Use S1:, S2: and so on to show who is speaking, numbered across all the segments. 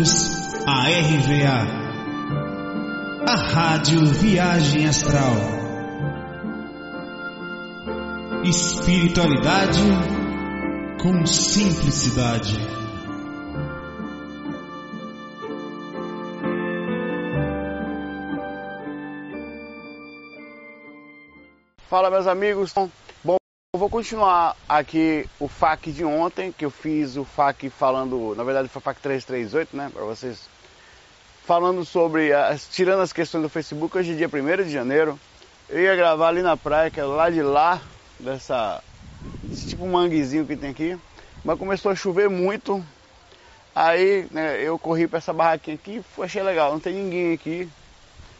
S1: Bem-vindos à RVA, a Rádio Viagem Astral. Espiritualidade com simplicidade.
S2: Fala meus amigos, vou continuar aqui o FAQ de ontem, que eu fiz o FAQ falando, na verdade foi o FAQ 338, né, para vocês, falando sobre, as, tirando as questões do Facebook, hoje é dia 1 de janeiro, eu ia gravar ali na praia, que é lá de lá, dessa, esse tipo manguezinho que tem aqui, mas começou a chover muito, aí né, eu corri para essa barraquinha aqui, achei legal, não tem ninguém aqui,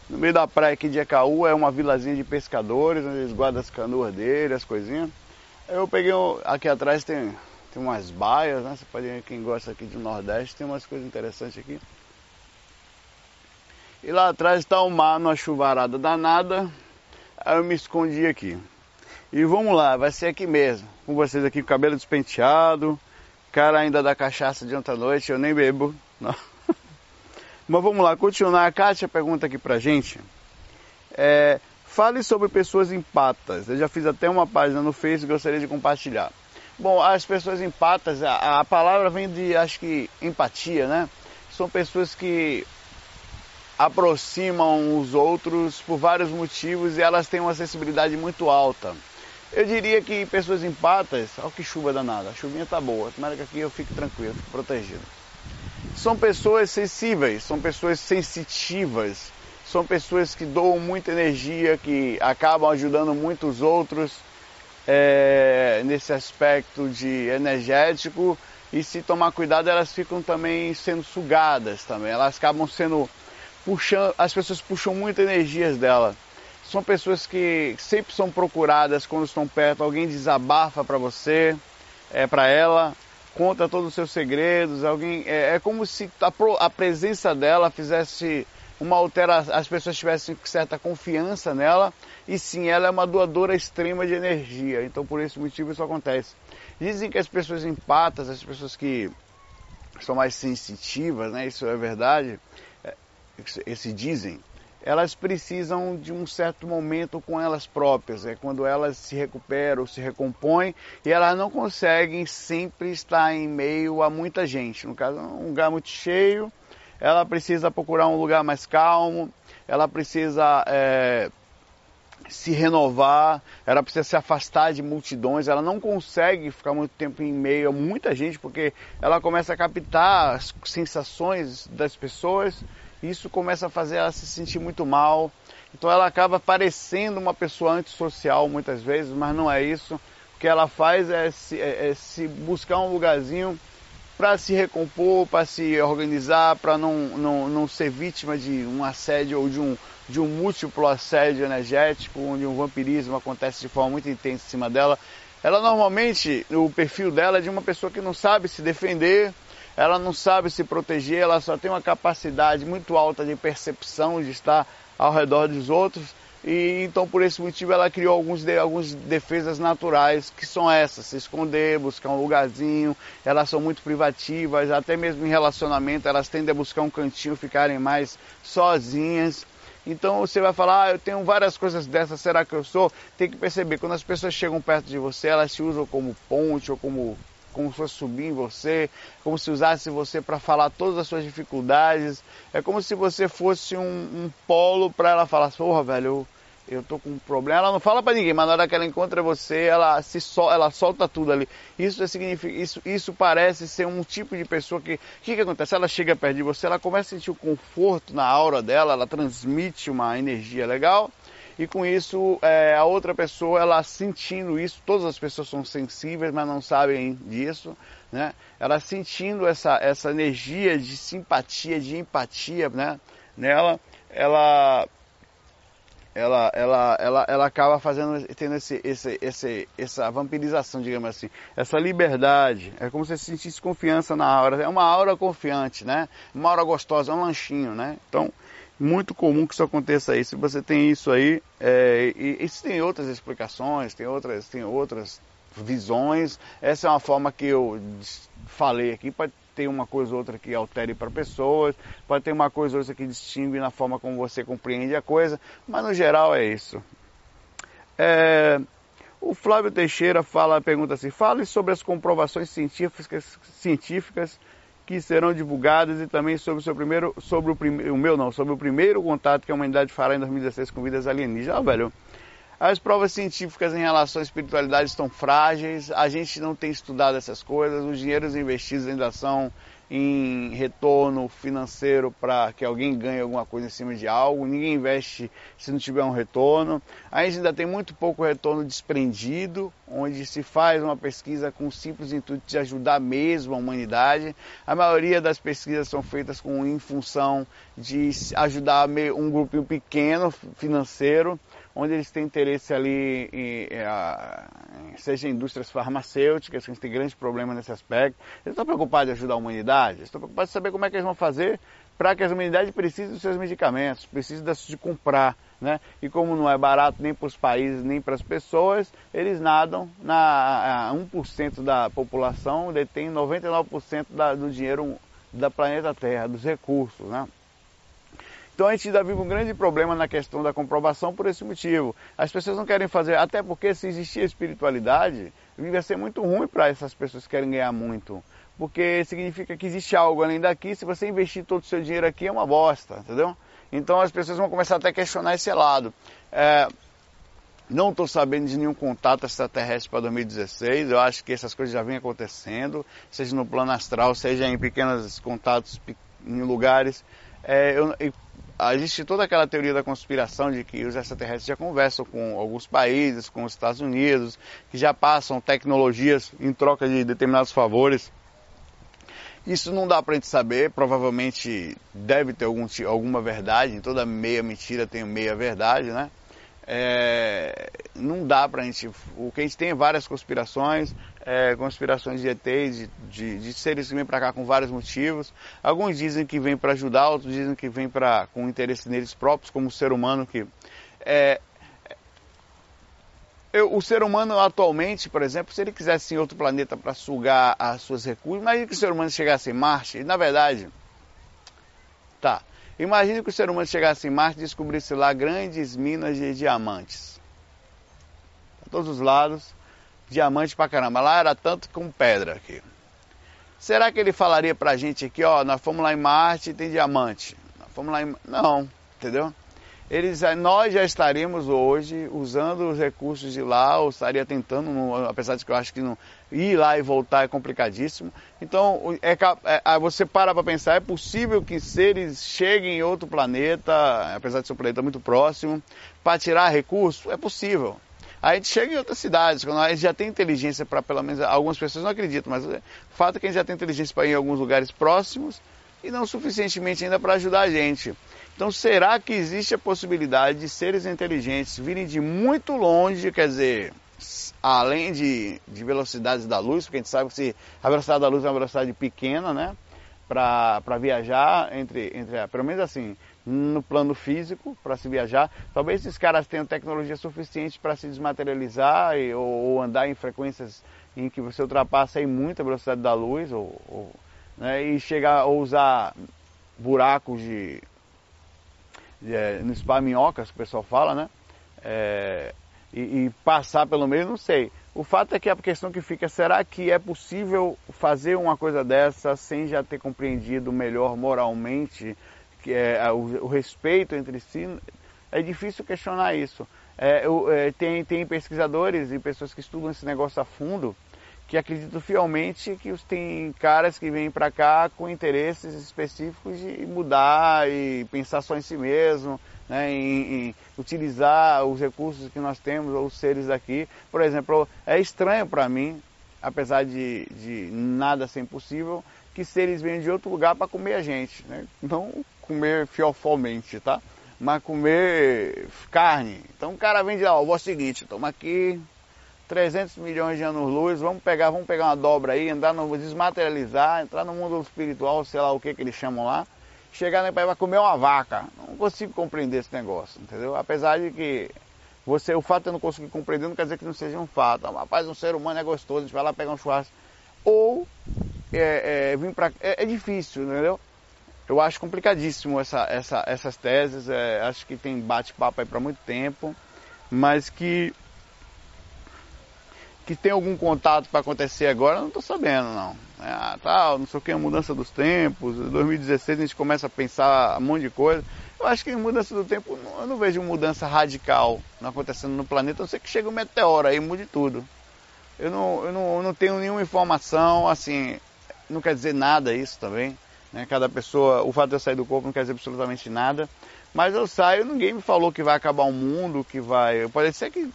S2: no meio da praia aqui de Ecaú é uma vilazinha de pescadores, onde eles guardam as canoas dele, as coisinhas. Eu peguei, um, aqui atrás tem, tem umas baias, né? Você pode quem gosta aqui do Nordeste, tem umas coisas interessantes aqui. E lá atrás está o mar numa chuvarada danada, aí eu me escondi aqui. E vamos lá, vai ser aqui mesmo, com vocês aqui cabelo despenteado, cara ainda da cachaça de ontem à noite, eu nem bebo, não. Mas vamos lá, continuar. A Kátia pergunta aqui pra gente. É, fale sobre pessoas empatas. Eu já fiz até uma página no Face e gostaria de compartilhar. Bom, as pessoas empatas, a, a palavra vem de, acho que, empatia, né? São pessoas que aproximam os outros por vários motivos e elas têm uma sensibilidade muito alta. Eu diria que pessoas empatas, olha que chuva danada, a chuvinha tá boa, tomara que aqui eu fique tranquilo, fique protegido são pessoas sensíveis, são pessoas sensitivas, são pessoas que doam muita energia, que acabam ajudando muitos outros é, nesse aspecto de energético. E se tomar cuidado elas ficam também sendo sugadas também, elas acabam sendo puxando, as pessoas puxam muita energias dela. São pessoas que sempre são procuradas quando estão perto, alguém desabafa para você, é para ela, conta todos os seus segredos, alguém é, é como se a, a, presença dela fizesse uma alteração, as pessoas tivessem certa confiança nela e sim, ela é uma doadora extrema de energia, então por esse motivo isso acontece. Dizem que as pessoas empatas, as pessoas que são mais sensitivas, né, isso é verdade, é, esse dizem, elas precisam de um certo momento com elas próprias, é quando elas se recuperam, se recompõem e elas não conseguem sempre estar em meio a muita gente. No caso, um lugar muito cheio, ela precisa procurar um lugar mais calmo, ela precisa é, se renovar, ela precisa se afastar de multidões, ela não consegue ficar muito tempo em meio a muita gente porque ela começa a captar as sensações das pessoas isso começa a fazer ela se sentir muito mal. Então ela acaba parecendo uma pessoa antissocial muitas vezes, mas não é isso. O que ela faz é se, é, é se buscar um lugarzinho para se recompor, para se organizar, para não, não, não ser vítima de um assédio ou de um, de um múltiplo assédio energético, onde um vampirismo acontece de forma muito intensa em cima dela. Ela normalmente, o perfil dela é de uma pessoa que não sabe se defender, ela não sabe se proteger, ela só tem uma capacidade muito alta de percepção de estar ao redor dos outros e então por esse motivo ela criou alguns, de, algumas defesas naturais que são essas, se esconder, buscar um lugarzinho, elas são muito privativas, até mesmo em relacionamento elas tendem a buscar um cantinho, ficarem mais sozinhas. Então você vai falar, ah, eu tenho várias coisas dessas, será que eu sou? Tem que perceber, quando as pessoas chegam perto de você, elas se usam como ponte ou como como se fosse subir em você, como se usasse você para falar todas as suas dificuldades. É como se você fosse um, um polo para ela falar, porra, velho, eu, eu tô com um problema. Ela não fala para ninguém, mas na hora que ela encontra você, ela se sol, ela solta tudo ali. Isso significa, isso, isso parece ser um tipo de pessoa que, o que, que acontece? Ela chega perto de você, ela começa a sentir o conforto na aura dela, ela transmite uma energia legal e com isso é, a outra pessoa ela sentindo isso, todas as pessoas são sensíveis, mas não sabem disso, né? Ela sentindo essa, essa energia de simpatia, de empatia, né? Nela, ela ela, ela, ela, ela acaba fazendo, tendo esse, esse, esse, essa vampirização, digamos assim, essa liberdade. É como se você sentisse confiança na aura. É uma aura confiante, né? Uma aura gostosa, é um lanchinho, né? Então, muito comum que isso aconteça aí. Se você tem isso aí, é, e, e tem outras explicações, tem outras, tem outras visões. Essa é uma forma que eu falei aqui, pode ter uma coisa ou outra que altere para pessoas, pode ter uma coisa ou outra que distingue na forma como você compreende a coisa, mas no geral é isso. É, o Flávio Teixeira fala, pergunta assim, fale sobre as comprovações científicas, científicas que serão divulgadas e também sobre o seu primeiro, sobre o, o meu não, sobre o primeiro contato que a humanidade fará em 2016 com vidas alienígenas. Ah, velho, as provas científicas em relação à espiritualidade estão frágeis, a gente não tem estudado essas coisas, os dinheiros investidos ainda são em retorno financeiro para que alguém ganhe alguma coisa em cima de algo, ninguém investe se não tiver um retorno. A gente ainda tem muito pouco retorno desprendido, onde se faz uma pesquisa com o simples intuito de ajudar mesmo a humanidade. A maioria das pesquisas são feitas com em função de ajudar um grupinho pequeno financeiro onde eles têm interesse ali, em, em, seja em indústrias farmacêuticas, que a gente tem grandes problemas nesse aspecto. Eles estão preocupados em ajudar a humanidade, eles estão preocupados em saber como é que eles vão fazer para que a humanidade precise dos seus medicamentos, precise de comprar. Né? E como não é barato nem para os países, nem para as pessoas, eles nadam na 1% da população detém 99% da, do dinheiro da planeta Terra, dos recursos. Né? Então a gente ainda vive um grande problema na questão da comprovação por esse motivo. As pessoas não querem fazer, até porque se existir espiritualidade, ia ser muito ruim para essas pessoas que querem ganhar muito. Porque significa que existe algo além daqui, se você investir todo o seu dinheiro aqui é uma bosta, entendeu? Então as pessoas vão começar até a questionar esse lado. É, não estou sabendo de nenhum contato extraterrestre para 2016. Eu acho que essas coisas já vêm acontecendo, seja no plano astral, seja em pequenos contatos em lugares. É, eu, existe toda aquela teoria da conspiração de que os extraterrestres já conversam com alguns países, com os Estados Unidos, que já passam tecnologias em troca de determinados favores. Isso não dá para a gente saber, provavelmente deve ter algum, alguma verdade, em toda meia mentira tem meia verdade, né? É, não dá para a gente. O que a gente tem é várias conspirações, é, conspirações de ETs, de, de, de, seres que vêm para cá com vários motivos. Alguns dizem que vêm para ajudar, outros dizem que vêm com interesse neles próprios, como o ser humano que. É, eu, o ser humano atualmente, por exemplo, se ele quisesse em outro planeta para sugar as suas recursos, imagine que o ser humano chegasse em Marte, e na verdade, tá, Imagine que o ser humano chegasse em Marte e descobrisse lá grandes minas de diamantes. A todos os lados, diamante pra caramba. Lá era tanto como pedra aqui. Será que ele falaria pra gente aqui, ó, nós fomos lá em Marte e tem diamante? Nós fomos lá em... Não, entendeu? eles, nós já estaríamos hoje usando os recursos de lá, ou estaria tentando, apesar de que eu acho que não, ir lá e voltar é complicadíssimo. Então, é, é, você para para pensar, é possível que seres cheguem em outro planeta, apesar de ser um planeta muito próximo, para tirar recursos? É possível. A gente chega em outras cidades, quando a gente já tem inteligência para, pelo menos, algumas pessoas não acreditam, mas o fato é que a gente já tem inteligência para ir em alguns lugares próximos e não suficientemente ainda para ajudar a gente. Então, será que existe a possibilidade de seres inteligentes virem de muito longe, quer dizer, além de, de velocidades da luz, porque a gente sabe que se a velocidade da luz é uma velocidade pequena, né? Para viajar entre, entre, pelo menos assim, no plano físico, para se viajar. Talvez esses caras tenham tecnologia suficiente para se desmaterializar e, ou, ou, andar em frequências em que você ultrapassa aí muita velocidade da luz, ou, ou né? e chegar a usar buracos de é, no spa minhocas, que o pessoal fala, né? É, e, e, passar pelo meio, não sei. O fato é que a questão que fica, será que é possível fazer uma coisa dessa sem já ter compreendido melhor moralmente que é, o, o respeito entre si? É difícil questionar isso. É, é, tem, tem pesquisadores e pessoas que estudam esse negócio a fundo que acredito fielmente que os, tem caras que vêm para cá com interesses específicos de mudar e pensar só em si mesmo, né, em, em, utilizar os recursos que nós temos ou os seres daqui. Por exemplo, é estranho para mim, apesar de, de nada ser impossível, que seres venham de outro lugar para comer a gente, né? não comer fiofalmente, tá? Mas comer carne. Então o cara vem de lá, ó, o seguinte, toma aqui, 300 milhões de anos-luz, vamos pegar, vamos pegar uma dobra aí, andar no, desmaterializar, entrar no mundo espiritual, sei lá o que que eles chamam lá, chegar país vai comer uma vaca. Não consigo compreender esse negócio, entendeu? Apesar de que você, o fato de eu não conseguir compreender não quer dizer que não seja um fato. Rapaz, um ser humano é gostoso, a gente vai lá pegar um churrasco. Ou é, é, vir para é, é, difícil, entendeu? Eu acho complicadíssimo essa, essa, essas teses. É, acho que tem bate-papo aí para muito tempo, mas que que tem algum contato para acontecer agora, eu não estou sabendo não. É, ah, tal, não sei o que, a mudança dos tempos. Em 2016 a gente começa a pensar um monte de coisa. Eu acho que mudança do tempo, eu não vejo mudança radical acontecendo no planeta, a não ser que chegue um meteoro aí e mude tudo. Eu não, eu, não, eu não tenho nenhuma informação, assim, não quer dizer nada isso também. Né? Cada pessoa, o fato de eu sair do corpo não quer dizer absolutamente nada. Mas eu saio, ninguém me falou que vai acabar o mundo, que vai. Pode ser que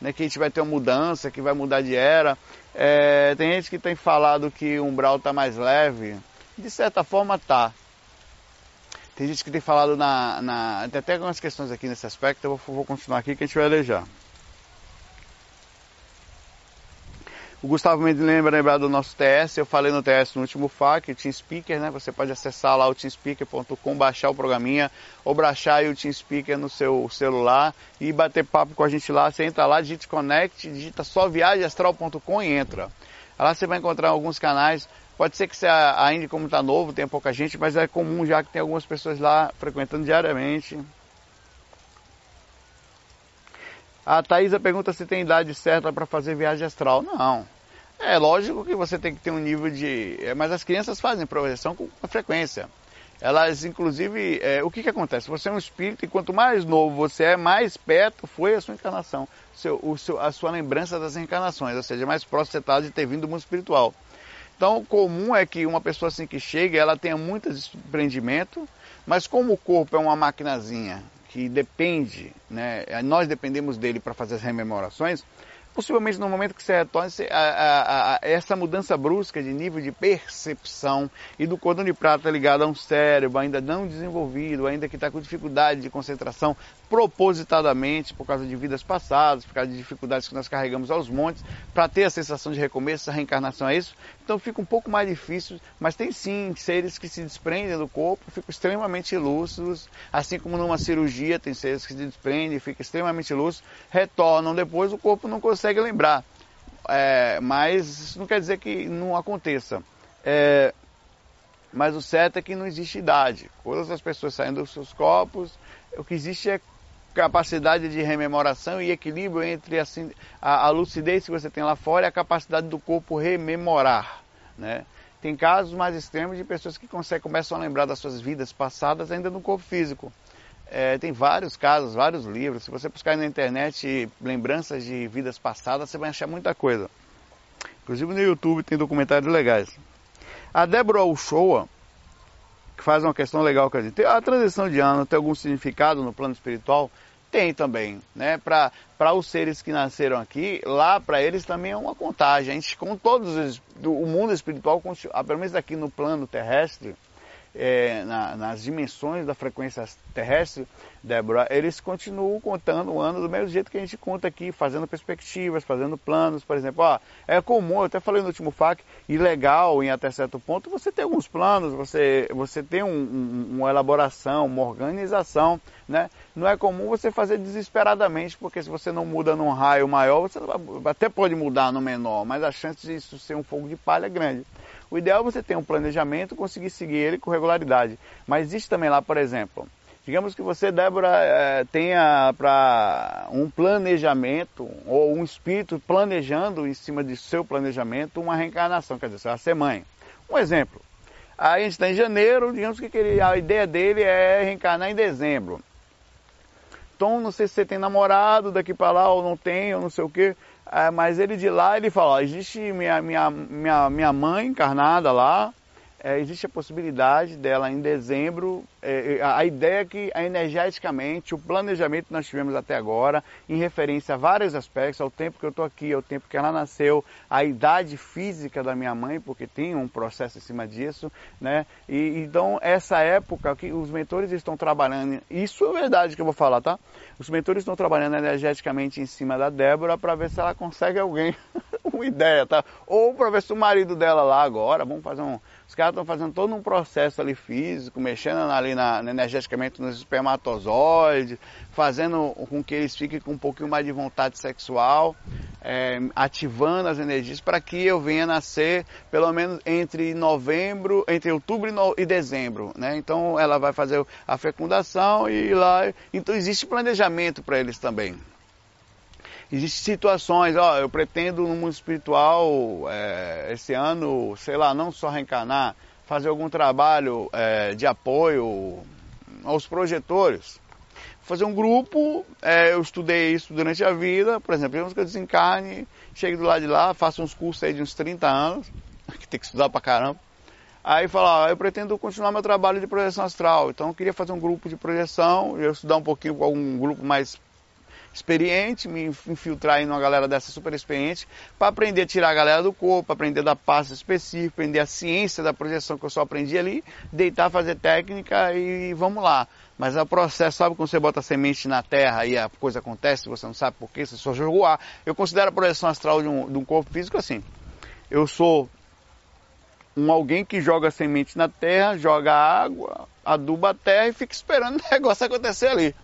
S2: né, que a gente vai ter uma mudança, que vai mudar de era. É, tem gente que tem falado que o umbral está mais leve. De certa forma tá. Tem gente que tem falado na, na. Tem até algumas questões aqui nesse aspecto, eu vou, vou continuar aqui que a gente vai alejar. O Gustavo Mendes lembra lembrar do nosso TS, eu falei no TS no último FAQ, o TeamSpeaker, né? Você pode acessar lá o teamspeaker.com, baixar o programinha ou baixar o TeamSpeaker no seu celular e bater papo com a gente lá. Você entra lá, digita Connect, digita só viagemastral.com e entra. Lá você vai encontrar alguns canais. Pode ser que você ainda como está novo, tem pouca gente, mas é comum já que tem algumas pessoas lá frequentando diariamente. A Thaisa pergunta se tem idade certa para fazer viagem astral. Não. É lógico que você tem que ter um nível de. É, mas as crianças fazem projeção com frequência. Elas, inclusive, é, o que, que acontece? Você é um espírito e quanto mais novo você é, mais perto foi a sua encarnação, seu, o seu, a sua lembrança das encarnações, ou seja, mais próximo você está de ter vindo do mundo espiritual. Então, o comum é que uma pessoa assim que chega, ela tenha muito desprendimento, mas como o corpo é uma maquinazinha que depende, né, nós dependemos dele para fazer as rememorações, possivelmente no momento que você retorna, a, a, a, essa mudança brusca de nível de percepção e do cordão de prata ligado a um cérebro ainda não desenvolvido, ainda que está com dificuldade de concentração, propositadamente, por causa de vidas passadas, por causa de dificuldades que nós carregamos aos montes, para ter a sensação de recomeço, a reencarnação é isso. Então fica um pouco mais difícil, mas tem sim seres que se desprendem do corpo, ficam extremamente lúcidos, assim como numa cirurgia tem seres que se desprendem, ficam extremamente lúcidos, retornam depois, o corpo não consegue lembrar. É, mas isso não quer dizer que não aconteça. É, mas o certo é que não existe idade. Todas as pessoas saem dos seus corpos, o que existe é capacidade de rememoração e equilíbrio entre assim, a, a lucidez que você tem lá fora e a capacidade do corpo rememorar. Né? Tem casos mais extremos de pessoas que conseguem, começam a lembrar das suas vidas passadas ainda no corpo físico. É, tem vários casos, vários livros. Se você buscar na internet lembranças de vidas passadas, você vai achar muita coisa. Inclusive no YouTube tem documentários legais. A Deborah Uchoa, que faz uma questão legal com a gente. A transição de ano tem algum significado no plano espiritual? Tem também, né? Para os seres que nasceram aqui, lá para eles também é uma contagem. A gente, com todos os, o mundo espiritual, pelo menos aqui no plano terrestre, é, na, nas dimensões da frequência terrestre, Débora, eles continuam contando o ano do mesmo jeito que a gente conta aqui, fazendo perspectivas, fazendo planos, por exemplo. Ó, é comum, eu até falei no último FAQ, e legal em até certo ponto, você ter alguns planos, você, você tem um, um, uma elaboração, uma organização, né? Não é comum você fazer desesperadamente, porque se você não muda num raio maior, você até pode mudar no menor, mas a chance disso ser um fogo de palha é grande. O ideal é você ter um planejamento, conseguir seguir ele com regularidade. Mas existe também lá, por exemplo, digamos que você, Débora, é, tenha para um planejamento ou um espírito planejando em cima de seu planejamento uma reencarnação, quer dizer, você vai ser mãe. Um exemplo. Aí a gente está em janeiro, digamos que a ideia dele é reencarnar em dezembro. Então, não sei se você tem namorado daqui para lá ou não tem, ou não sei o quê. É, mas ele de lá, ele fala, existe minha, minha, minha, minha mãe encarnada lá, é, existe a possibilidade dela em dezembro, a ideia é que energeticamente, o planejamento que nós tivemos até agora, em referência a vários aspectos, ao tempo que eu estou aqui, ao tempo que ela nasceu, a idade física da minha mãe, porque tem um processo em cima disso, né? E, então, essa época que os mentores estão trabalhando, isso é verdade que eu vou falar, tá? Os mentores estão trabalhando energeticamente em cima da Débora para ver se ela consegue alguém, uma ideia, tá? Ou para ver se o marido dela lá agora, vamos fazer um os caras estão fazendo todo um processo ali físico, mexendo ali na, energeticamente nos espermatozoides, fazendo com que eles fiquem com um pouquinho mais de vontade sexual. é, ativando as energias para que eu venha nascer pelo menos entre novembro, entre outubro e, no, e dezembro, né? Então ela vai fazer a fecundação e lá, então existe planejamento para eles também. Existem situações, ó, eu pretendo no mundo espiritual é, esse ano, sei lá, não só reencarnar, fazer algum trabalho é, de apoio aos projetores fazer um grupo, é, eu estudei isso durante a vida, por exemplo, digamos que eu desencarne, chegue do lado de lá, faço uns cursos aí de uns 30 anos, que tem que estudar pra caramba. Aí fala, eu pretendo continuar meu trabalho de projeção astral, então eu queria fazer um grupo de projeção, eu estudar um pouquinho com algum grupo mais experiente, me infiltrar em uma galera dessa super experiente, para aprender a tirar a galera do corpo, aprender da pasta específica, aprender a ciência da projeção que eu só aprendi ali, deitar, fazer técnica e vamos lá. Mas é o processo, sabe quando você bota a semente na terra e a coisa acontece, você não sabe por quê, você só jogou ar. Eu considero a projeção astral de um, de um corpo físico assim. Eu sou um alguém que joga semente na terra, joga água, aduba a terra e fica esperando o negócio acontecer ali.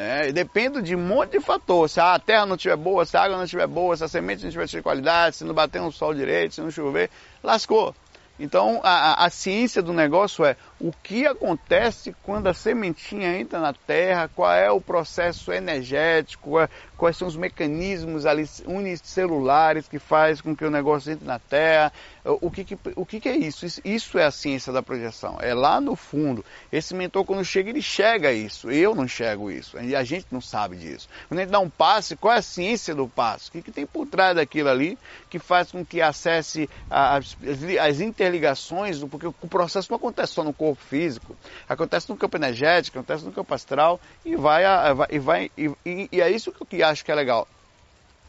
S2: É, depende de um monte de fatores. Se a terra não estiver boa, se a água não estiver boa, se a semente não tiver de qualidade, se não bater no sol direito, se não chover, lascou. Então a, a, ciência do negócio é o que acontece quando a sementinha entra na terra, qual é o processo energético, é, quais são os mecanismos ali unicelulares que faz com que o negócio entre na terra, o que, que o que, que, é isso? isso? é a ciência da projeção, é lá no fundo. Esse mentor quando chega, ele chega isso, eu não enxergo isso, a gente não sabe disso. Quando a gente dá um passe, qual é a ciência do passo? O que, que tem por trás daquilo ali que faz com que acesse as, as interligações, porque o processo não acontece só no corpo corpo físico, acontece no campo energético, acontece no campo astral e vai, e, vai e, e, e é isso que eu acho que é legal.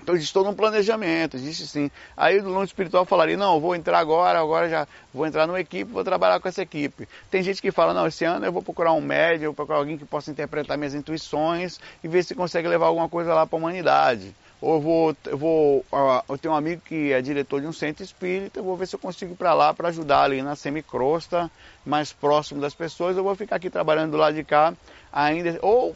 S2: Então existe todo um planejamento, existe sim. Aí do mundo espiritual falaria, não, eu vou entrar agora, agora já vou entrar numa equipe, vou trabalhar com essa equipe. Tem gente que fala, não, esse ano eu vou procurar um médium, vou procurar alguém que possa interpretar minhas intuições e ver se consegue levar alguma coisa lá para a humanidade. Ou eu vou, eu vou, eu tenho um amigo que é diretor de um centro espírita, eu vou ver se eu consigo ir para lá para ajudar ali na semicrosta, mais próximo das pessoas, eu vou ficar aqui trabalhando do lado de cá ainda, ou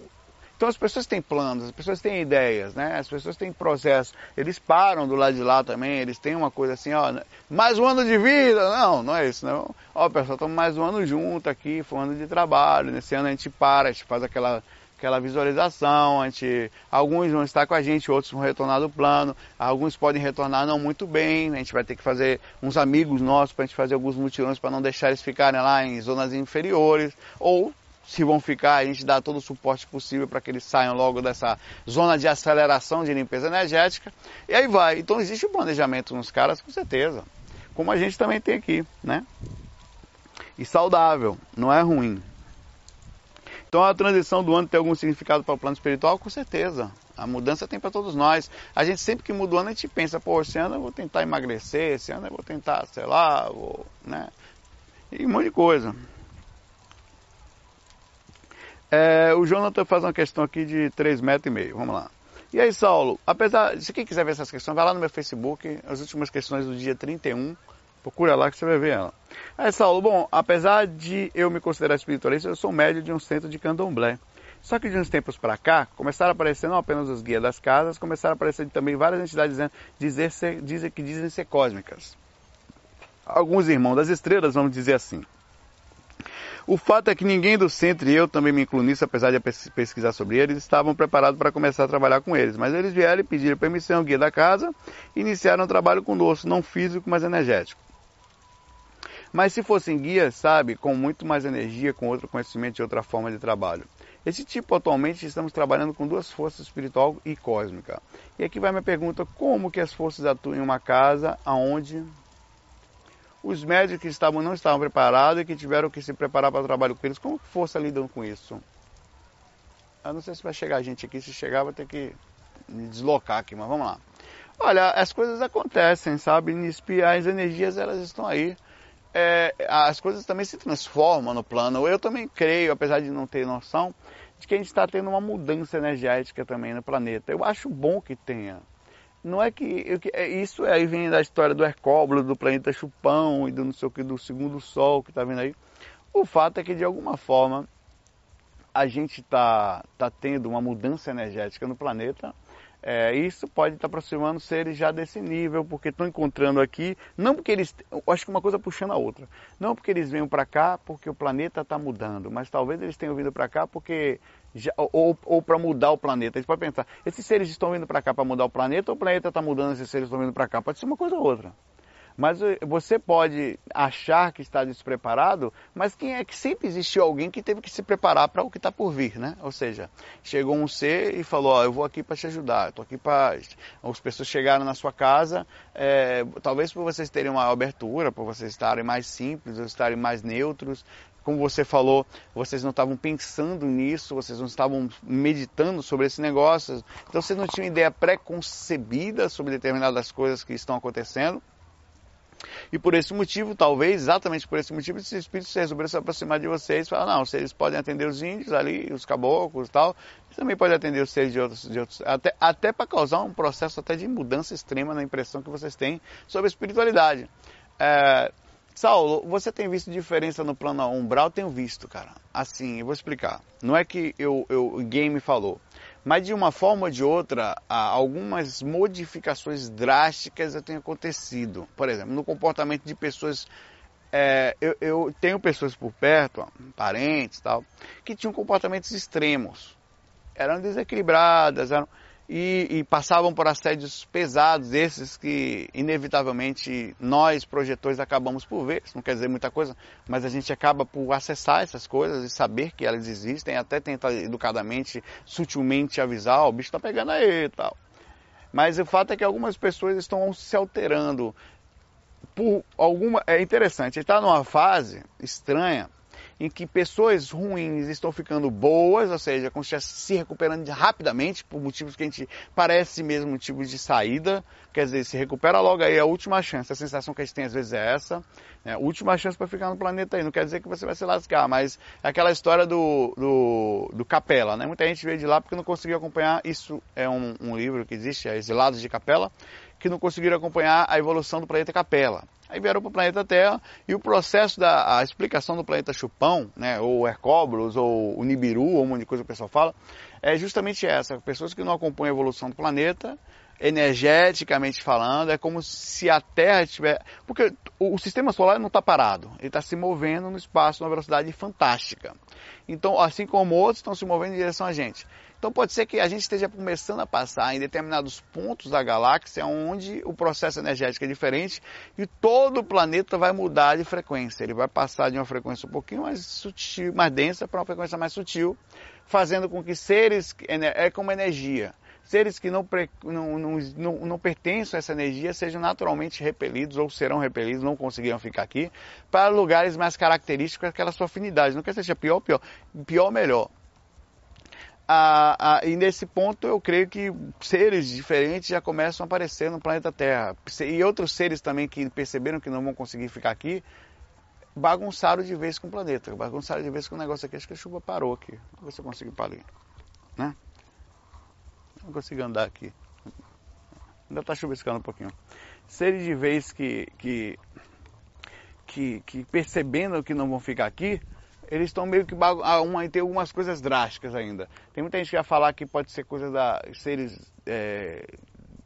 S2: então as pessoas têm planos, as pessoas têm ideias, né? As pessoas têm processo. Eles param do lado de lá também, eles têm uma coisa assim, ó, mais um ano de vida. Não, não é isso, não. Ó, pessoal, estamos mais um ano junto aqui, foi um ano de trabalho. Nesse ano a gente para, a gente faz aquela aquela visualização, a gente, alguns vão estar com a gente, outros vão retornar do plano, alguns podem retornar não muito bem, a gente vai ter que fazer uns amigos nossos para a gente fazer alguns mutirões para não deixar eles ficarem lá em zonas inferiores, ou se vão ficar, a gente dá todo o suporte possível para que eles saiam logo dessa zona de aceleração de limpeza energética, e aí vai. Então existe um planejamento nos caras, com certeza, como a gente também tem aqui, né? E saudável, não é ruim. Então a transição do ano tem algum significado para o plano espiritual? Com certeza. A mudança tem para todos nós. A gente sempre que muda o ano, a gente pensa, pô, esse ano eu vou tentar emagrecer, esse ano eu vou tentar, sei lá, vou, né? E um monte de coisa. É, o Jonathan faz uma questão aqui de 3 metros e meio. Vamos lá. E aí, Saulo, apesar, se quem quiser ver essas questões, vai lá no meu Facebook, as últimas questões do dia 31. Procura lá que você vai ver ela. Aí, Saulo, bom, apesar de eu me considerar espiritualista, eu sou médio de um centro de candomblé. Só que de uns tempos para cá, começaram a aparecer não apenas os guias das casas, começaram a aparecer também várias entidades dizendo, dizer ser, dizer, que dizem ser cósmicas. Alguns irmãos das estrelas, vamos dizer assim. O fato é que ninguém do centro, e eu também me incluo nisso, apesar de pesquisar sobre eles, estavam preparados para começar a trabalhar com eles. Mas eles vieram e pediram permissão ao guia da casa e iniciaram o trabalho conosco, não físico, mas energético. Mas se fossem guias, sabe, com muito mais energia, com outro conhecimento e outra forma de trabalho. Esse tipo, atualmente, estamos trabalhando com duas forças, espiritual e cósmica. E aqui vai minha pergunta, como que as forças atuam em uma casa onde os médicos que estavam, não estavam preparados e que tiveram que se preparar para o trabalho com eles, como que força lidam com isso? Eu não sei se vai chegar gente aqui, se chegar vai ter que me deslocar aqui, mas vamos lá. Olha, as coisas acontecem, sabe? As energias elas estão aí é, as coisas também se transformam no plano. Eu também creio, apesar de não ter noção, de que a gente está tendo uma mudança energética também no planeta. Eu acho bom que tenha. Não é que, eu, é, isso aí vem da história do Hercóbulo, do planeta Chupão e do não sei o que do segundo Sol que está vindo aí. O fato é que de alguma forma a gente está tá tendo uma mudança energética no planeta, é, isso pode estar aproximando seres já desse nível, porque estão encontrando aqui, não porque eles, acho que uma coisa puxando a outra, não porque eles venham para cá porque o planeta está mudando, mas talvez eles tenham vindo para cá porque já, ou, ou para mudar o planeta. Eles podem pensar, esses seres estão vindo para cá para mudar o planeta ou o planeta está mudando, esses seres estão vindo para cá? Pode ser uma coisa ou outra. Mas eh, você pode achar que está despreparado, mas quem é que sempre existiu alguém que teve que se preparar para o que está por vir, né? Ou seja, chegou um ser e falou, ó, eu vou aqui para te ajudar, estou aqui para... As pessoas chegaram na sua casa, é, talvez por vocês terem uma abertura, por vocês estarem mais simples, ou estarem mais neutros, como você falou, vocês não estavam pensando nisso, vocês não estavam meditando sobre esse negócio, então vocês não tinham ideia pré-concebida sobre determinadas coisas que estão acontecendo. E por esse motivo, talvez, exatamente por esse motivo, esses espíritos resolveram se aproximar de vocês e falar, não, vocês podem atender os índios ali, os caboclos e tal, eles também podem atender os seres de outros, de outros até, até para causar um processo até de mudança extrema na impressão que vocês têm sobre a espiritualidade. É, Saulo, você tem visto diferença no plano umbral? Tenho visto, cara. Assim, eu vou explicar. Não é que eu, eu, game falou. Mas de uma forma ou de outra, algumas modificações drásticas têm acontecido. Por exemplo, no comportamento de pessoas. É, eu, eu, tenho pessoas por perto, ó, parentes tal, que tinham comportamentos extremos. Eram desequilibradas, eram e, e, passavam por assédios pesados, esses que inevitavelmente nós, projetores, acabamos por ver. Isso não quer dizer muita coisa, mas a gente acaba por acessar essas coisas e saber que elas existem, até tentar educadamente, sutilmente avisar, oh, o bicho está pegando aí e tal. Mas o fato é que algumas pessoas estão se alterando. Por alguma, é interessante, está numa fase estranha em que pessoas ruins estão ficando boas, ou seja, se recuperando rapidamente por motivos que a gente parece mesmo motivos de saída, quer dizer, se recupera logo aí, é a última chance. A sensação que a gente tem às vezes é essa, né? última chance para ficar no planeta aí. Não quer dizer que você vai se lascar, mas é aquela história do, do, do Capela, né? Muita gente veio de lá porque não conseguiu acompanhar. Isso é um, um livro que existe, é Exilados de Capela, que não conseguiram acompanhar a evolução do planeta Capela. Aí vieram para o planeta Terra e o processo da explicação do planeta Chupão, né, ou Hercóbulos, ou o Nibiru, ou um monte de coisa que o pessoal fala, é justamente essa. Pessoas que não acompanham a evolução do planeta, energeticamente falando, é como se a Terra estiver. Porque o sistema solar não está parado, ele está se movendo no espaço numa velocidade fantástica. Então, assim como outros estão se movendo em direção a gente. Então pode ser que a gente esteja começando a passar em determinados pontos da galáxia onde o processo energético é diferente e todo o planeta vai mudar de frequência. Ele vai passar de uma frequência um pouquinho mais sutil, mais densa para uma frequência mais sutil, fazendo com que seres é como energia. Seres que não, não, não, não, pertencem a essa energia sejam naturalmente repelidos ou serão repelidos, não conseguirão ficar aqui, para lugares mais característicos daquela sua afinidade. Não quer seja pior pior, pior melhor a, a, e nesse ponto eu creio que seres diferentes já começam a aparecer no planeta Terra. E outros seres também que perceberam que não vão conseguir ficar aqui, bagunçaram de vez com o planeta. Bagunçaram de vez com o negócio aqui. Acho que a chuva parou aqui. Vamos ver se eu consigo ir para ali. Né? Não consigo andar aqui. Ainda está chuviscando um pouquinho. Seres de vez que, que, que, que percebendo que não vão ficar aqui, eles estão meio que ah, uma, tem algumas coisas drásticas ainda. Tem muita gente que vai falar que pode ser coisa da seres é,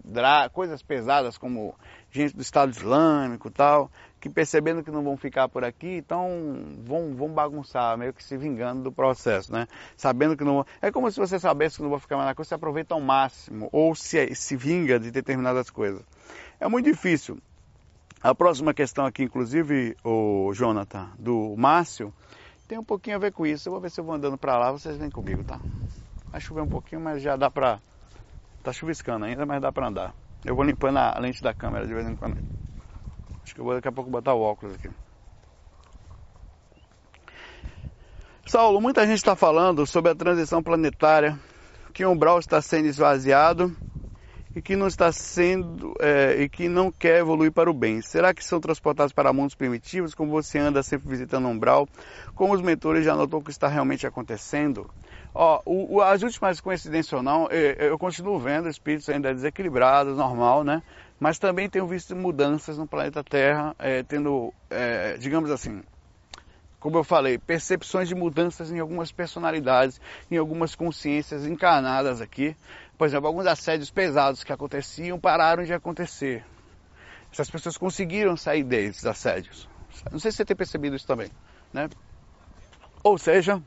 S2: drá, coisas pesadas como gente do Estado Islâmico tal, que percebendo que não vão ficar por aqui, então vão, vão bagunçar, meio que se vingando do processo, né? Sabendo que não É como se você soubesse que não vou ficar mais na coisa, você aproveita ao máximo, ou se, se vinga de determinadas coisas. É muito difícil. A próxima questão aqui, inclusive, o Jonathan, do Márcio, tem um pouquinho a ver com isso. Eu vou ver se eu vou andando para lá, vocês vêm comigo, tá? Vai chover um pouquinho, mas já dá pra... Tá chuviscando ainda, mas dá pra andar. Eu vou limpando a lente da câmera de vez em quando. Acho que eu vou daqui a pouco botar o óculos aqui. Saulo, muita gente está falando sobre a transição planetária, que o umbral está sendo esvaziado e que não está sendo é, e que não quer evoluir para o bem. Será que são transportados para mundos primitivos, como você anda sempre visitando umbral? Como os mentores já notou que está realmente acontecendo? Ó, o, o, as últimas coincidências ou não, eu, eu continuo vendo espíritos ainda desequilibrados, normal, né? Mas também tenho visto mudanças no planeta Terra, é, tendo, é, digamos assim, como eu falei, percepções de mudanças em algumas personalidades, em algumas consciências encarnadas aqui. Por exemplo, alguns assédios pesados que aconteciam pararam de acontecer. Essas pessoas conseguiram sair desses assédios. Não sei se você tem percebido isso também, né? Ou seja,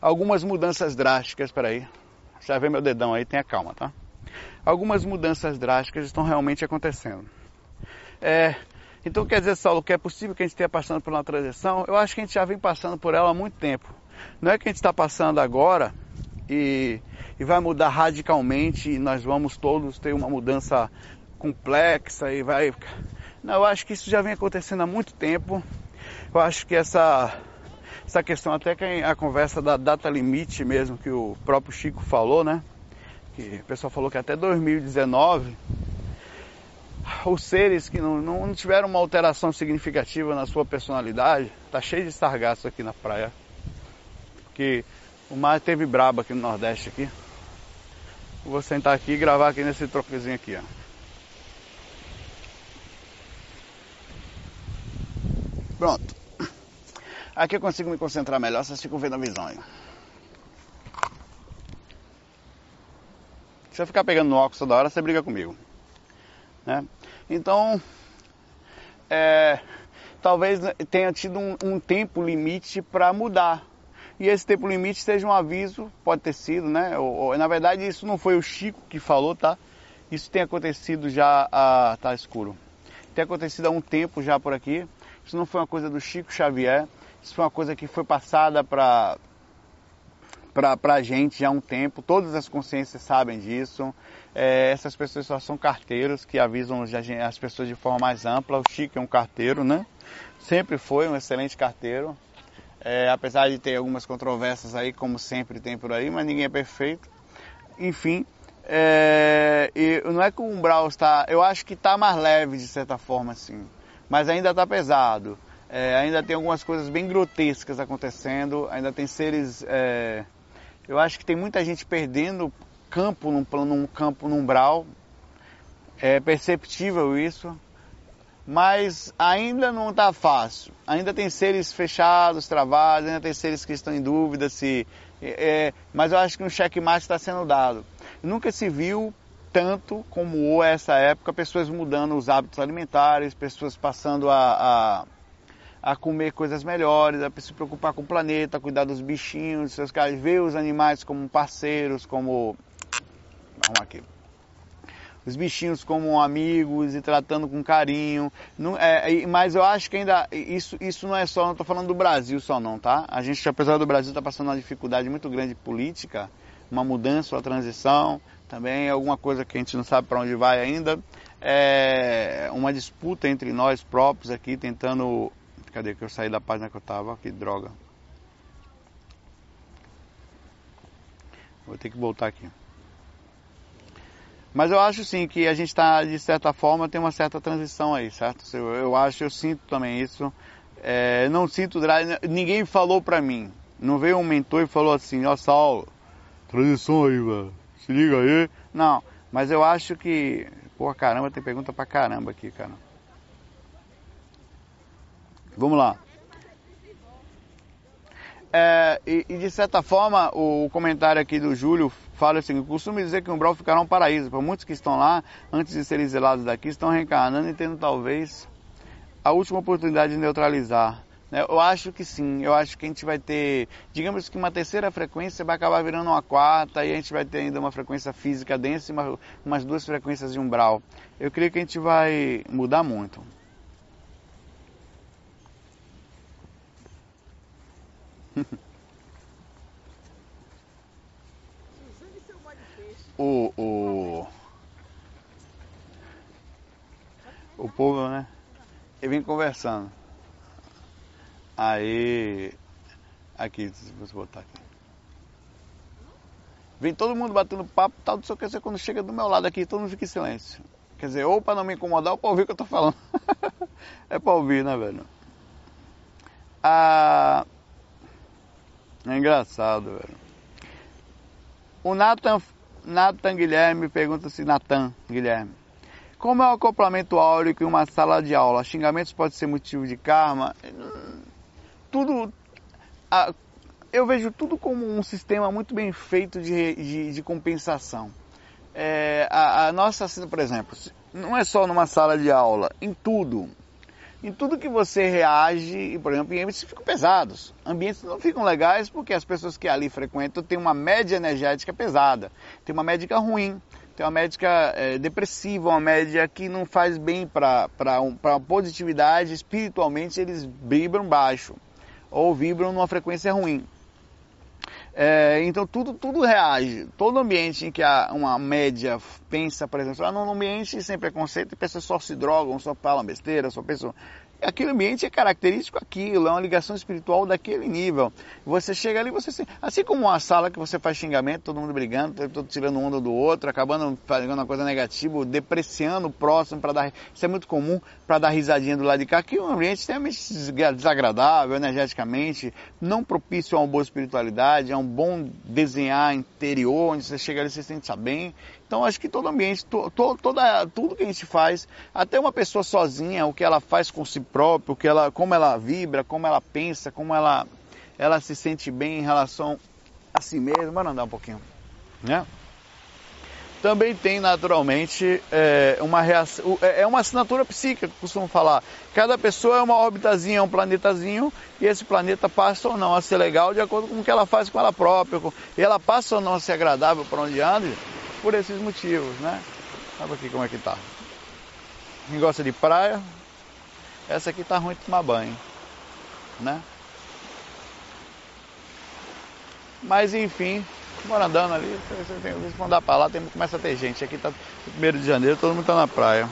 S2: algumas mudanças drásticas, peraí, já vê meu dedão aí, tenha calma, tá? Algumas mudanças drásticas estão realmente acontecendo. É, então quer dizer, Saulo, que é possível que a gente esteja passando por uma transição? Eu acho que a gente já vem passando por ela há muito tempo. Não é que a gente está passando agora e, e vai mudar radicalmente e nós vamos todos ter uma mudança complexa e vai. Não, eu acho que isso já vem acontecendo há muito tempo. Eu acho que essa, essa questão, até que a conversa da data limite mesmo, que o próprio Chico falou, né? Que o pessoal falou que até 2019 os seres que não, não tiveram uma alteração significativa na sua personalidade, tá cheio de sargaço aqui na praia. Que o mar teve braba aqui no Nordeste aqui. Vou sentar aqui e gravar aqui nesse tropezinho aqui, ó. Pronto. Aqui eu consigo me concentrar melhor, vocês ficam vendo a visão aí. Se eu ficar pegando no óculos toda hora, você briga comigo. Né? Então, é, talvez tenha tido um, um tempo limite para mudar. E esse tempo limite seja um aviso, pode ter sido, né? Ou, ou, na verdade, isso não foi o Chico que falou, tá? Isso tem acontecido já a. tá escuro. Tem acontecido há um tempo já por aqui. Isso não foi uma coisa do Chico Xavier. Isso foi uma coisa que foi passada para para a gente já há um tempo, todas as consciências sabem disso. É, essas pessoas só são carteiros que avisam as pessoas de forma mais ampla. O Chico é um carteiro, né? Sempre foi um excelente carteiro. É, apesar de ter algumas controvérsias aí, como sempre tem por aí, mas ninguém é perfeito. Enfim, é, e não é que o umbral está. Eu acho que está mais leve de certa forma, assim. Mas ainda está pesado. É, ainda tem algumas coisas bem grotescas acontecendo. Ainda tem seres é, eu acho que tem muita gente perdendo campo num, num campo num umbral. É perceptível isso. Mas ainda não está fácil. Ainda tem seres fechados, travados, ainda tem seres que estão em dúvida se. É, mas eu acho que um checkmate está sendo dado. Nunca se viu tanto como essa época, pessoas mudando os hábitos alimentares, pessoas passando a, a a comer coisas melhores, a se preocupar com o planeta, cuidar dos bichinhos, seus caras, ver os animais como parceiros, como. Vamos aqui. Os bichinhos como amigos e tratando com carinho. Não, é, mas eu acho que ainda. Isso, isso não é só. Não estou falando do Brasil só, não, tá? A gente, apesar do Brasil estar tá passando uma dificuldade muito grande política, uma mudança, uma transição, também alguma coisa que a gente não sabe para onde vai ainda. É uma disputa entre nós próprios aqui, tentando Cadê que eu saí da página que eu tava? Que droga. Vou ter que voltar aqui. Mas eu acho sim que a gente está, de certa forma, tem uma certa transição aí, certo? Eu, eu acho, eu sinto também isso. É, não sinto ninguém falou pra mim. Não veio um mentor e falou assim, ó Saulo, transição aí, velho. Se liga aí. Não, mas eu acho que. Pô, caramba, tem pergunta pra caramba aqui, cara. Vamos lá. É, e, e, de certa forma, o, o, comentário aqui do Júlio fala assim: costumo dizer que o umbral ficará um paraíso, para muitos que estão lá, antes de serem zelados daqui, estão reencarnando e tendo talvez a última oportunidade de neutralizar. Né? Eu acho que sim, eu acho que a gente vai ter, digamos que uma terceira frequência vai acabar virando uma quarta e a gente vai ter ainda uma frequência física densa e uma, umas duas frequências de umbral. Eu creio que a gente vai mudar muito. o, o, o povo, né? Ele vem conversando. Aí, aqui, se você botar aqui. Vem todo mundo batendo papo, tal, não sei o que, quando chega do meu lado aqui, todo mundo fica em silêncio. Quer dizer, ou para não me incomodar, ou para ouvir o que eu tô falando. é para ouvir, né, velho? Ah, é engraçado, velho. O Nathan, Nathan Guilherme pergunta se Nathan Guilherme. Como é o acoplamento áurico em uma sala de aula? Xingamentos pode ser motivo de karma? tudo. A, eu vejo tudo como um sistema muito bem feito de, de, de compensação. É, a, a, nossa, por exemplo, não é só numa sala de aula, em tudo. Em tudo que você reage, por exemplo, em ambientes ficam pesados. Ambientes não ficam legais porque as pessoas que ali frequentam têm uma média energética pesada, tem uma médica ruim, tem uma médica é, depressiva, uma média que não faz bem para um, a positividade, espiritualmente eles vibram baixo ou vibram numa frequência ruim. É, então tudo, tudo reage. Todo ambiente em que há uma média pensa, por exemplo, ah, num ambiente sem preconceito, pessoas só se drogam, só falam besteira, só pensam aquele ambiente é característico aquilo, é uma ligação espiritual daquele nível. Você chega ali, você assim como uma sala que você faz xingamento, todo mundo brigando, todo tirando um do outro, acabando fazendo uma coisa negativa, depreciando o próximo para dar, isso é muito comum para dar risadinha do lado de cá, que é um ambiente extremamente desagradável energeticamente, não propício a uma boa espiritualidade, a um bom desenhar interior, onde você chega ali e se sente bem. Então acho que todo ambiente, to, to, toda, tudo que a gente faz, até uma pessoa sozinha, o que ela faz com si próprio, o que ela, como ela vibra, como ela pensa, como ela, ela se sente bem em relação a si mesma. Bora andar um pouquinho, né? Também tem naturalmente é, uma reação, é, é uma assinatura psíquica que costumam falar. Cada pessoa é uma orbitazinha, é um planetazinho, e esse planeta passa ou não a ser legal de acordo com o que ela faz com ela própria. E ela passa ou não a ser agradável para onde anda por esses motivos, né? Olha aqui como é que tá. Quem gosta de praia, essa aqui tá ruim de tomar banho, né? Mas enfim, bora andando ali, você tem que mandar para lá, tem, começa a ter gente. Aqui tá primeiro de janeiro, todo mundo tá na praia.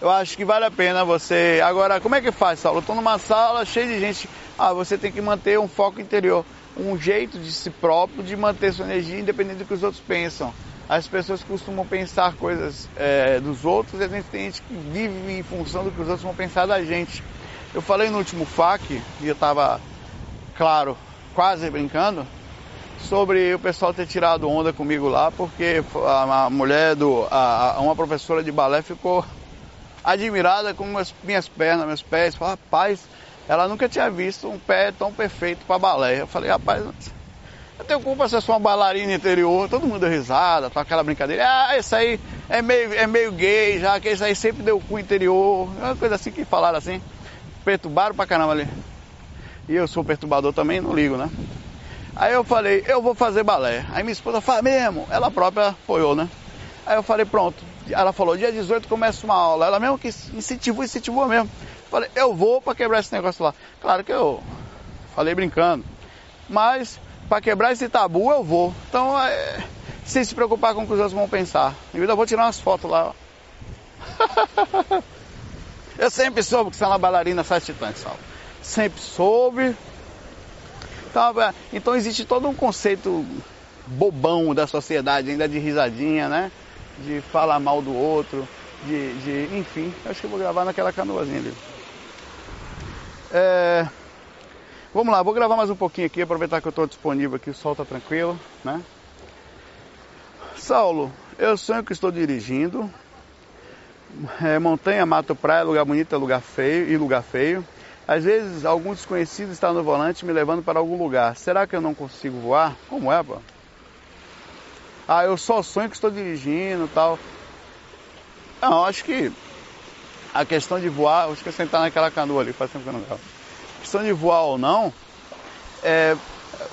S2: Eu acho que vale a pena você. Agora, como é que faz, Saulo? Eu tô numa sala cheia de gente. Ah, você tem que manter um foco interior um jeito de si próprio de manter sua energia independente do que os outros pensam. As pessoas costumam pensar coisas é, dos outros e a gente tem gente que vive em função do que os outros vão pensar da gente. Eu falei no último FAQ, e eu estava, claro, quase brincando, sobre o pessoal ter tirado onda comigo lá, porque a, mulher do. A, uma professora de balé ficou admirada com as minhas pernas, meus pés. Rapaz, ela nunca tinha visto um pé tão perfeito para balé. Eu falei, rapaz, eu tenho culpa se eu sou uma bailarina interior, todo mundo deu risada, tá aquela brincadeira. Ah, isso aí é meio, é meio gay, já que isso aí sempre deu cu interior. É uma coisa assim que falaram assim. Perturbaram pra caramba ali. E eu sou perturbador também, não ligo, né? Aí eu falei, eu vou fazer balé. Aí minha esposa fala mesmo, ela própria apoiou, né? Aí eu falei, pronto. Ela falou, dia 18 começa uma aula. Ela mesmo que incentivou, incentivou mesmo. Falei, eu vou para quebrar esse negócio lá. Claro que eu falei brincando. Mas para quebrar esse tabu eu vou. Então, é, sem se preocupar com o que os outros vão pensar. E eu vou tirar umas fotos lá. eu sempre soube que você é uma bailarina faz titãs, Sal. Sempre soube. Então, é, então existe todo um conceito bobão da sociedade, ainda de risadinha, né? De falar mal do outro, de, de enfim. Acho que eu vou gravar naquela canoazinha ali. É... Vamos lá, vou gravar mais um pouquinho aqui, aproveitar que eu estou disponível aqui, o sol está tranquilo, né? Saulo, eu sonho que estou dirigindo. É, montanha, mato, praia, lugar bonito, é lugar feio e lugar feio. Às vezes, algum desconhecido está no volante me levando para algum lugar. Será que eu não consigo voar? Como é, pô? Ah, eu só sonho que estou dirigindo tal. Não, acho que a questão de voar, acho que é sentar naquela canoa ali, faz tempo que eu não gravo. A questão de voar ou não, é,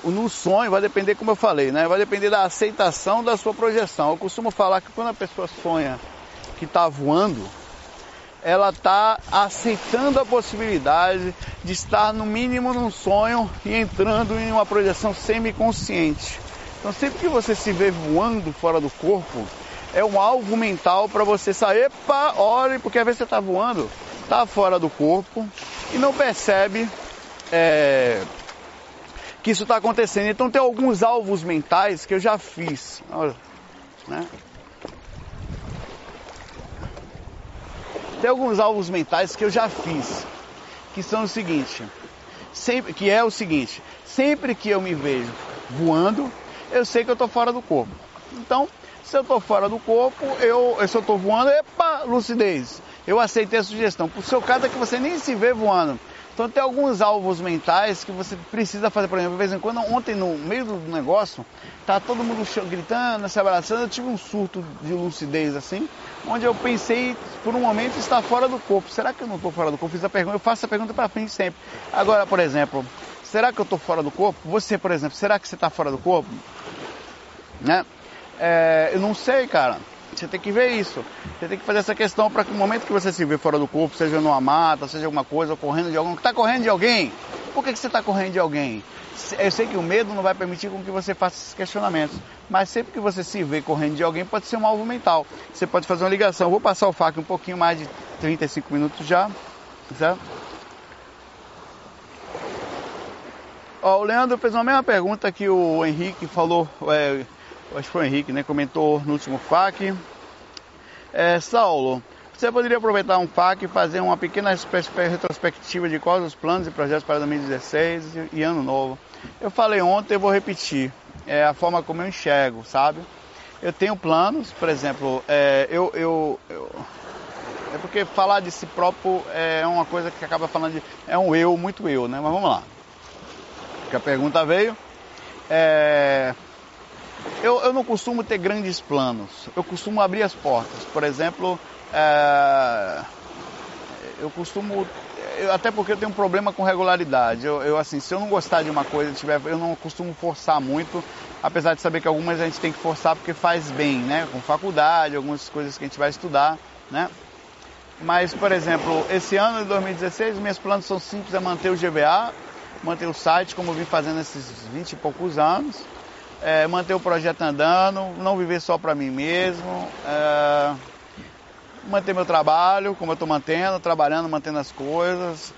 S2: no sonho vai depender, como eu falei, né? Vai depender da aceitação da sua projeção. Eu costumo falar que quando a pessoa sonha que está voando, ela está aceitando a possibilidade de estar no mínimo num sonho e entrando em uma projeção semiconsciente. Então sempre que você se vê voando fora do corpo, é um alvo mental para você sair, epa, olhe, porque às vezes você está voando, está fora do corpo e não percebe é, que isso está acontecendo. Então tem alguns alvos mentais que eu já fiz. Olha, né? Tem alguns alvos mentais que eu já fiz, que são o seguinte, sempre, que é o seguinte, sempre que eu me vejo voando, eu sei que eu estou fora do corpo. Então, se eu estou fora do corpo, eu, se eu estou voando, epa, lucidez. Eu aceitei a sugestão. Por seu caso é que você nem se vê voando. Então tem alguns alvos mentais que você precisa fazer, por exemplo, de vez em quando, ontem no meio do negócio, tá todo mundo gritando, se abraçando, eu tive um surto de lucidez assim, onde eu pensei por um momento estar fora do corpo. Será que eu não estou fora do corpo? Fiz a pergunta, eu faço a pergunta para frente sempre. Agora, por exemplo, será que eu estou fora do corpo? Você, por exemplo, será que você está fora do corpo? Né? É, eu não sei, cara. Você tem que ver isso. Você tem que fazer essa questão para que no momento que você se vê fora do corpo, seja numa mata, seja alguma coisa, correndo de alguém, está correndo de alguém? Por que, que você está correndo de alguém? Eu sei que o medo não vai permitir com que você faça esses questionamentos, mas sempre que você se vê correndo de alguém, pode ser um alvo mental. Você pode fazer uma ligação. vou passar o fac um pouquinho mais de 35 minutos já, certo? Ó, o Leandro fez uma mesma pergunta que o Henrique falou, é, acho que foi o Henrique, né? Comentou no último FAQ. É, Saulo, você poderia aproveitar um FAQ e fazer uma pequena retrospectiva de quais os planos e projetos para 2016 e, ano novo. Eu falei ontem, eu vou repetir. É a forma como eu enxergo, sabe? Eu tenho planos, por exemplo, é, eu, eu, eu, é porque falar de si próprio é uma coisa que acaba falando de. É um eu, muito eu, né? Mas vamos lá. Porque a pergunta veio. É, eu, eu não costumo ter grandes planos, eu costumo abrir as portas. Por exemplo, é, eu costumo até porque eu tenho um problema com regularidade. Eu, eu, assim, se eu não gostar de uma coisa, tiver, eu não costumo forçar muito, apesar de saber que algumas a gente tem que forçar porque faz bem, né? Com faculdade, algumas coisas que a gente vai estudar, né? Mas, por exemplo, esse ano de 2016, meus planos são simples, é manter o GBA, manter o site como eu vim fazendo esses 20 e poucos anos, é, manter o projeto andando, não viver só para mim mesmo, é, manter meu trabalho, como eu estou mantendo, trabalhando, mantendo as coisas,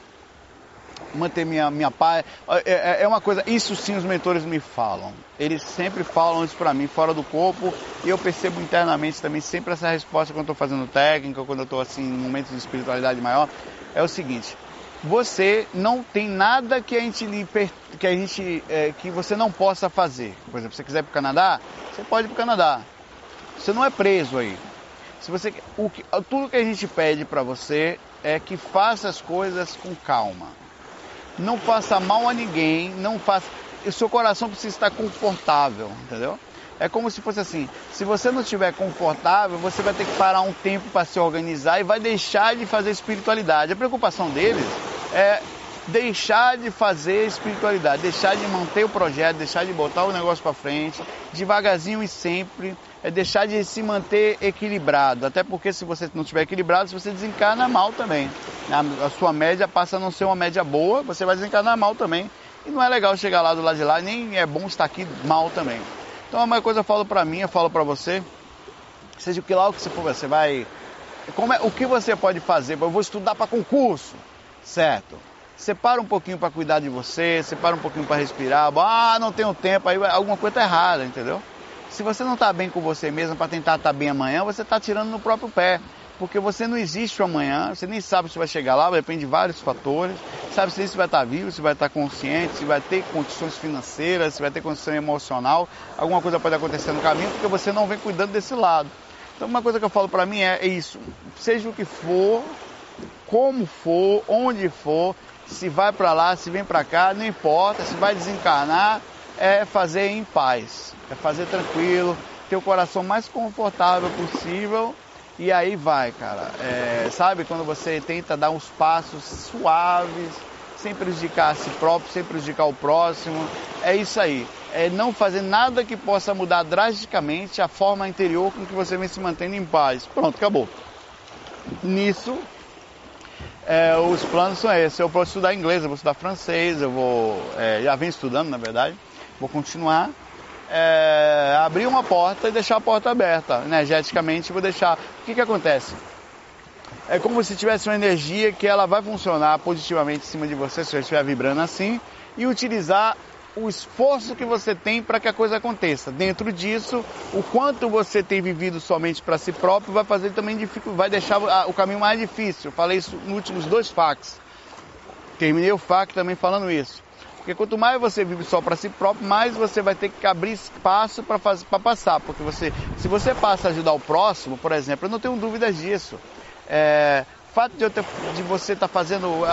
S2: manter minha, minha paz. É, é, é, uma coisa, isso sim os mentores me falam. Eles sempre falam isso para mim, fora do corpo, e eu percebo internamente também sempre essa resposta quando estou fazendo técnica, quando eu estou assim, em momentos de espiritualidade maior, é o seguinte, você não tem nada que a gente que a gente é, que você não possa fazer. Por exemplo, se você quiser ir para o Canadá, você pode ir para o Canadá. Você não é preso aí. Se você o que, tudo que a gente pede para você é que faça as coisas com calma. Não faça mal a ninguém, não faça. O seu coração precisa estar confortável, entendeu? É como se fosse assim: se você não estiver confortável, você vai ter que parar um tempo para se organizar e vai deixar de fazer espiritualidade. A preocupação deles é deixar de fazer espiritualidade, deixar de manter o projeto, deixar de botar o negócio para frente, devagarzinho e sempre, é deixar de se manter equilibrado. Até porque se você não estiver equilibrado, você desencarna mal também. A, sua média passa a não ser uma média boa, você vai desencarnar mal também. E não é legal chegar lá do lado de lá, nem é bom estar aqui mal também. Então, uma coisa eu falo para mim, eu falo para você, seja o que lá o que você for, você vai. Como é, o que você pode fazer? Eu vou estudar para concurso, certo? Separa um pouquinho para cuidar de você, separa um pouquinho para respirar. Ah, não tenho tempo, aí alguma coisa tá errada, entendeu? Se você não está bem com você mesmo para tentar estar tá bem amanhã, você está tirando no próprio pé porque você não existe amanhã, você nem sabe se vai chegar lá, depende de vários fatores, sabe se vai estar vivo, se vai estar consciente, se vai ter condições financeiras, se vai ter condição emocional, alguma coisa pode acontecer no caminho, porque você não vem cuidando desse lado. Então uma coisa que eu falo para mim é, é isso, seja o que for, como for, onde for, se vai para lá, se vem para cá, não importa, se vai desencarnar, é fazer em paz, é fazer tranquilo, ter o coração mais confortável possível e aí vai, cara. É, sabe quando você tenta dar uns passos suaves, sem prejudicar a si próprio, sem prejudicar o próximo. É isso aí. É não fazer nada que possa mudar drasticamente a forma interior com que você vem se mantendo em paz. Pronto, acabou. Nisso, é, os planos são esses. Eu vou estudar inglês, eu vou estudar francês, eu vou. É, já venho estudando, na verdade. Vou continuar é, abrir uma porta e deixar a porta aberta. Energeticamente, vou deixar. O que, que acontece? É como se tivesse uma energia que ela vai funcionar positivamente em cima de você, se você estiver vibrando assim, e utilizar o esforço que você tem para que a coisa aconteça. Dentro disso, o quanto você tem vivido somente para si próprio vai fazer também vai deixar o caminho mais difícil. Eu falei isso nos últimos dois facs. Terminei o fac também falando isso. Porque quanto mais você vive só para si próprio, mais você vai ter que abrir espaço para passar. Porque você, se você passa a ajudar o próximo, por exemplo, eu não tenho dúvidas disso. É, fato de, ter, de você estar tá fazendo.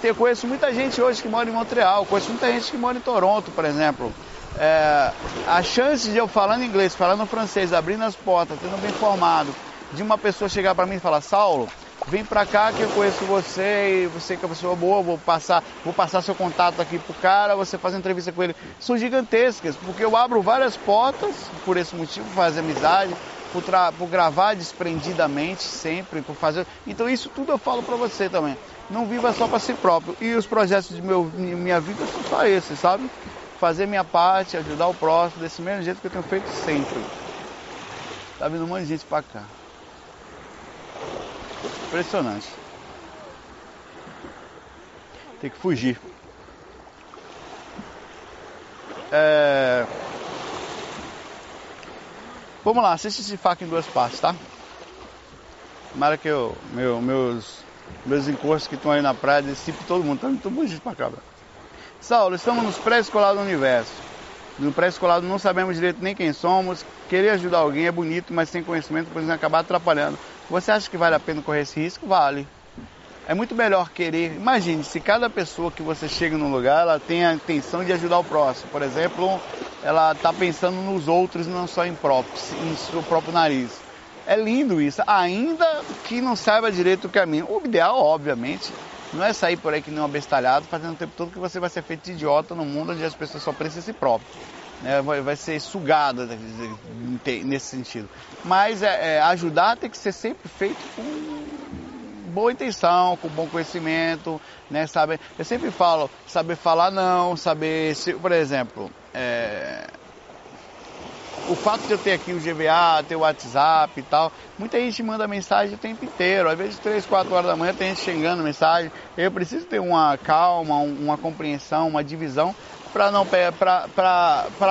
S2: Eu conheço muita gente hoje que mora em Montreal, conheço muita gente que mora em Toronto, por exemplo. É, a chance de eu falando inglês, falando francês, abrindo as portas, tendo bem formado, de uma pessoa chegar para mim e falar, Saulo, vem para cá que eu conheço você e você que é uma pessoa boa, vou passar, vou passar seu contato aqui pro cara, você faz entrevista com ele. São gigantescas, porque eu abro várias portas por esse motivo, fazer amizade, por, por gravar desprendidamente sempre, por fazer. Então isso tudo eu falo para você também. Não viva só para si próprio. E os projetos de meu, minha vida são só esses, sabe? Fazer minha parte, ajudar o próximo, desse mesmo jeito que eu tenho feito sempre. Tá vindo um monte de gente para cá. Impressionante. Tem que fugir. É... Vamos lá, assiste esse faca em duas partes, tá? Tomara que eu, meu, meus, meus encostos que estão aí na praia dissipe todo mundo. Tá muito bonito pra cá, Saulo, estamos nos pré-escolar do universo. No pré-escolar não sabemos direito nem quem somos. Querer ajudar alguém é bonito, mas sem conhecimento podemos acabar atrapalhando. Você acha que vale a pena correr esse risco? Vale. É muito melhor querer. Imagine se cada pessoa que você chega num lugar, ela tem a intenção de ajudar o próximo. Por exemplo, ela está pensando nos outros, não só em, próprio, em seu próprio nariz. É lindo isso, ainda que não saiba direito o caminho. O ideal, obviamente, não é sair por aí que nem um abestalhado, fazendo o tempo todo que você vai ser feito de idiota no mundo onde as pessoas só pensam em si próprio né, vai, vai, ser sugada nesse sentido. Mas é, é, ajudar tem que ser sempre feito com boa intenção, com bom conhecimento, né, saber, eu sempre falo, saber falar não, saber, se, por exemplo, é, o fato de eu ter aqui o GVA, ter o WhatsApp e tal, muita gente manda mensagem o tempo inteiro, às vezes 3, 4 horas da manhã tem gente chegando mensagem, eu preciso ter uma calma, uma compreensão, uma divisão para não,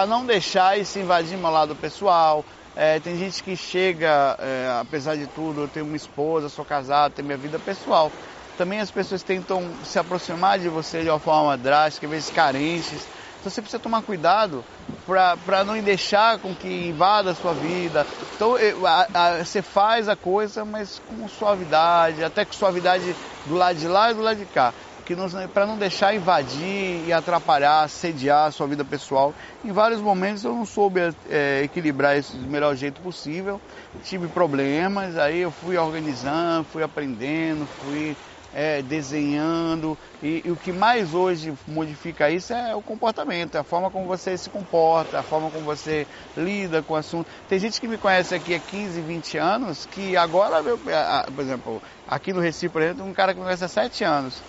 S2: não deixar isso invadir meu lado pessoal. É, tem gente que chega, é, apesar de tudo, eu tenho uma esposa, sou casado, tenho minha vida pessoal. Também as pessoas tentam se aproximar de você de uma forma drástica, às vezes carentes. Então você precisa tomar cuidado para não deixar com que invada a sua vida. Então a, a, você faz a coisa, mas com suavidade, até com suavidade do lado de lá e do lado de cá que para não deixar invadir e atrapalhar, assediar a sua vida pessoal. Em vários momentos eu não soube é, equilibrar isso do melhor jeito possível, tive problemas, aí eu fui organizando, fui aprendendo, fui é, desenhando e, e, o que mais hoje modifica isso é o comportamento, é a forma como você se comporta, a forma como você lida com o assunto. Tem gente que me conhece aqui há 15, 20 anos que agora, por exemplo, aqui no Recife, por exemplo, um cara que me conhece há 7 anos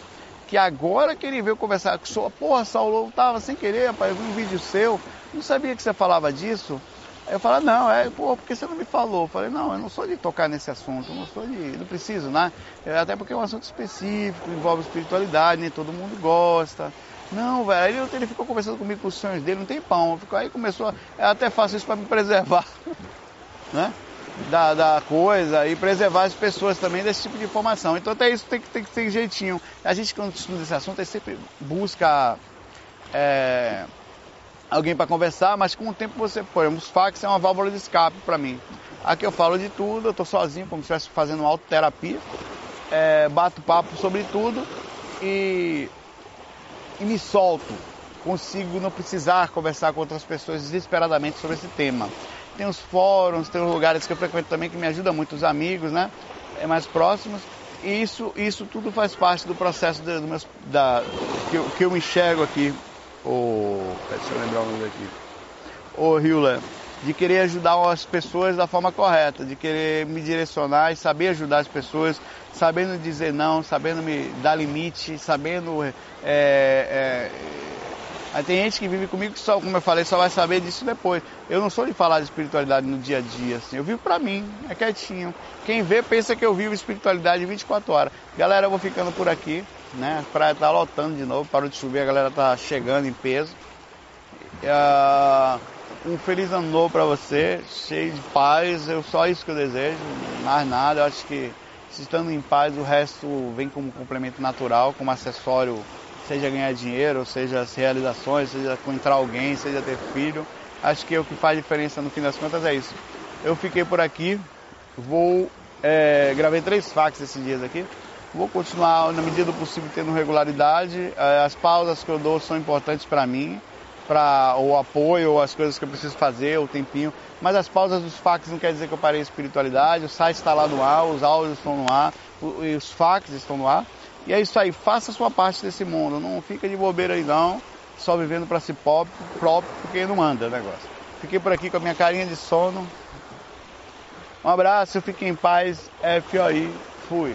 S2: que agora que ele veio conversar com sua, porra, Saulo, eu tava sem querer, rapaz, eu vi um vídeo seu, não sabia que você falava disso. Aí eu falei, não, é, pô, porque você não me falou? Eu falei, não, eu não sou de tocar nesse assunto, eu não sou de, não preciso, né? É, até porque é um assunto específico, envolve espiritualidade, nem todo mundo gosta. Não, velho, aí ele ficou conversando comigo com os sonhos dele, não tem pão. Ficou, aí começou, é até faço isso para me preservar, né? Da, da coisa e preservar as pessoas também desse tipo de informação. Então até isso tem que, tem que ter jeitinho. A gente quando estuda esse assunto, a gente sempre busca é, alguém para conversar, mas com o tempo você põe. Os fax é uma válvula de escape para mim. Aqui eu falo de tudo, eu estou sozinho, como se estivesse fazendo autoterapia, é, bato papo sobre tudo e, e me solto. Consigo não precisar conversar com outras pessoas desesperadamente sobre esse tema tem os fóruns, tem os lugares que eu frequento também que me ajudam muito, os amigos, né? É mais próximos. E isso, isso tudo faz parte do processo de, do meus, da, que, eu, que eu enxergo aqui. O, deixa eu lembrar o nome aqui. O Hewler, de querer ajudar as pessoas da forma correta, de querer me direcionar e saber ajudar as pessoas, sabendo dizer não, sabendo me dar limite, sabendo é, é, Tem gente que vive comigo que só, como eu falei, só vai saber disso depois. Eu não sou de falar de espiritualidade no dia a dia, assim. Eu vivo pra mim, é quietinho. Quem vê pensa que eu vivo espiritualidade 24 horas. Galera, eu vou ficando por aqui, né? A praia tá lotando de novo, parou de chover, a galera tá chegando em peso. Uh, um feliz ano novo para você, cheio de paz. Eu só isso que eu desejo, mais nada. Eu acho que se estando em paz, o resto vem como complemento natural, como acessório seja ganhar dinheiro, seja as realizações, seja encontrar alguém, seja ter filho. Acho que o que faz diferença no fim das contas é isso. Eu fiquei por aqui, vou. É, gravei três fax esses dias aqui. Vou continuar, na medida do possível, tendo regularidade. Eh, as pausas que eu dou são importantes para mim, para o apoio, as coisas que eu preciso fazer, o tempinho. Mas as pausas dos fax não quer dizer que eu parei a espiritualidade. O site está lá no ar, os áudios estão no ar, os fax estão no ar. E é isso aí, faça a sua parte desse mundo. Não fica de bobeira aí não, só vivendo para si próprio, porque não anda o negócio. Fiquei por aqui com a minha carinha de sono. Um abraço, fique em paz. FOI, fui.